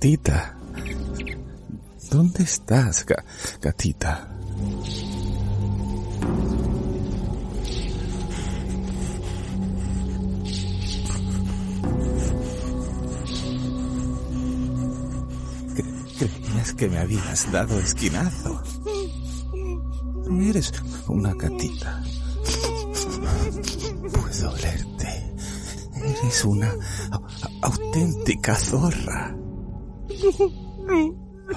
Gatita. ¿Dónde estás, ga- gatita? Cre- Creías que me habías dado esquinazo. Eres una gatita. Puedo olerte. Eres una au- auténtica zorra.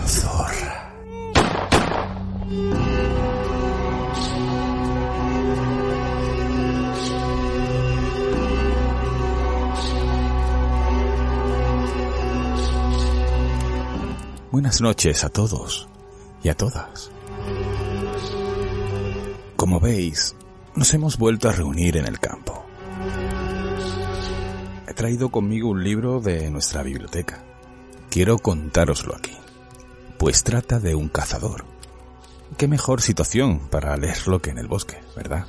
Zorra. Buenas noches a todos y a todas. Como veis, nos hemos vuelto a reunir en el campo. He traído conmigo un libro de nuestra biblioteca. Quiero contároslo aquí, pues trata de un cazador. Qué mejor situación para leerlo que en el bosque, ¿verdad?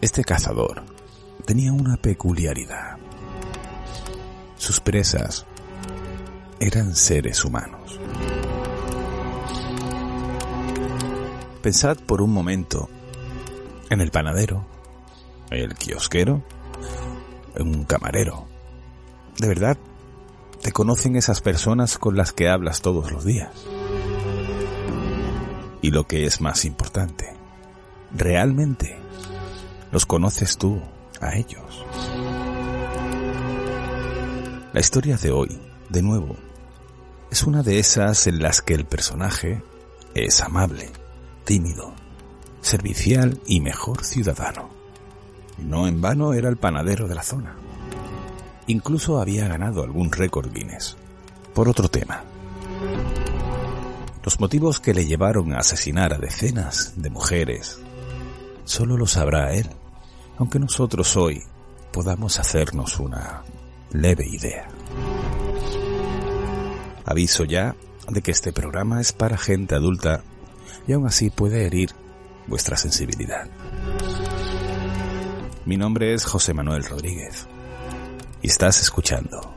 Este cazador tenía una peculiaridad. Sus presas eran seres humanos. Pensad por un momento en el panadero, el kiosquero, un camarero. ¿De verdad te conocen esas personas con las que hablas todos los días? Y lo que es más importante, ¿realmente los conoces tú a ellos? La historia de hoy, de nuevo, es una de esas en las que el personaje es amable, tímido, servicial y mejor ciudadano. No en vano era el panadero de la zona. Incluso había ganado algún récord Guinness. Por otro tema. Los motivos que le llevaron a asesinar a decenas de mujeres solo lo sabrá él, aunque nosotros hoy podamos hacernos una leve idea. Aviso ya de que este programa es para gente adulta y aún así puede herir vuestra sensibilidad. Mi nombre es José Manuel Rodríguez y estás escuchando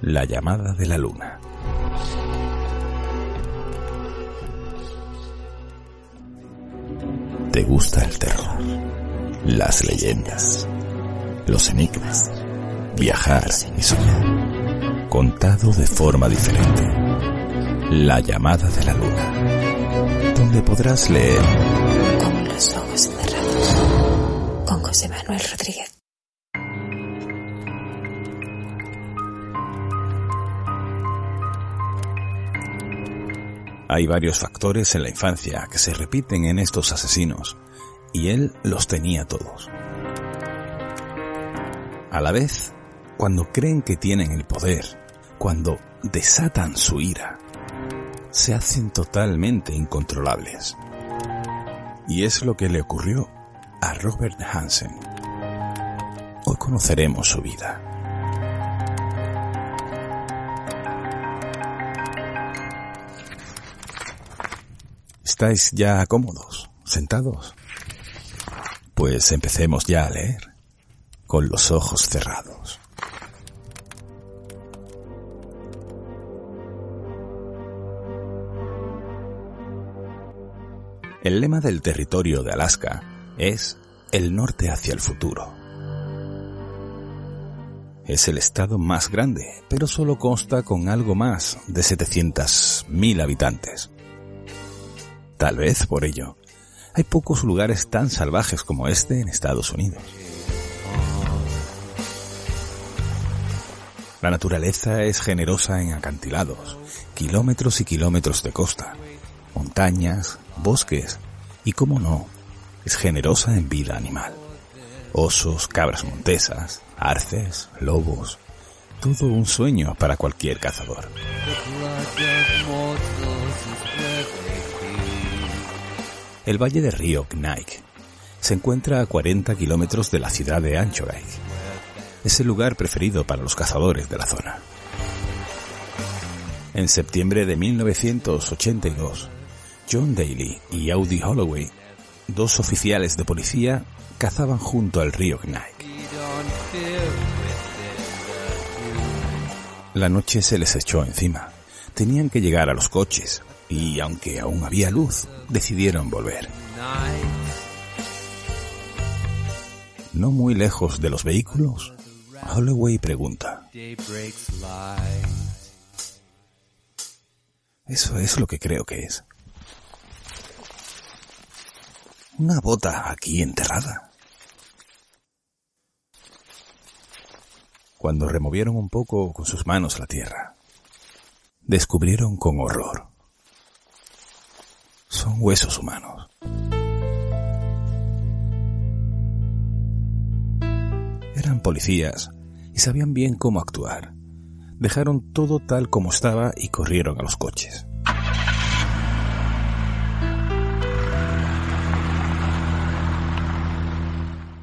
La llamada de la luna. ¿Te gusta el terror? Las leyendas, los enigmas, viajar y soñar. Contado de forma diferente. La llamada de la luna. Donde podrás leer Con los ojos. José Manuel Rodríguez. Hay varios factores en la infancia que se repiten en estos asesinos, y él los tenía todos. A la vez, cuando creen que tienen el poder, cuando desatan su ira, se hacen totalmente incontrolables. Y es lo que le ocurrió a Robert Hansen. Hoy conoceremos su vida. ¿Estáis ya cómodos? ¿Sentados? Pues empecemos ya a leer, con los ojos cerrados. El lema del territorio de Alaska es el norte hacia el futuro. Es el estado más grande, pero solo consta con algo más de 700.000 habitantes. Tal vez por ello, hay pocos lugares tan salvajes como este en Estados Unidos. La naturaleza es generosa en acantilados, kilómetros y kilómetros de costa, montañas, bosques y, como no, es generosa en vida animal. Osos, cabras montesas, arces, lobos. Todo un sueño para cualquier cazador. El valle de río Knaik se encuentra a 40 kilómetros de la ciudad de Anchorage. Es el lugar preferido para los cazadores de la zona. En septiembre de 1982, John Daly y Audi Holloway, dos oficiales de policía, cazaban junto al río Knaik. La noche se les echó encima. Tenían que llegar a los coches y, aunque aún había luz, decidieron volver. No muy lejos de los vehículos, Holloway pregunta. Eso es lo que creo que es. Una bota aquí enterrada. Cuando removieron un poco con sus manos la tierra, descubrieron con horror. Son huesos humanos. Eran policías y sabían bien cómo actuar. Dejaron todo tal como estaba y corrieron a los coches.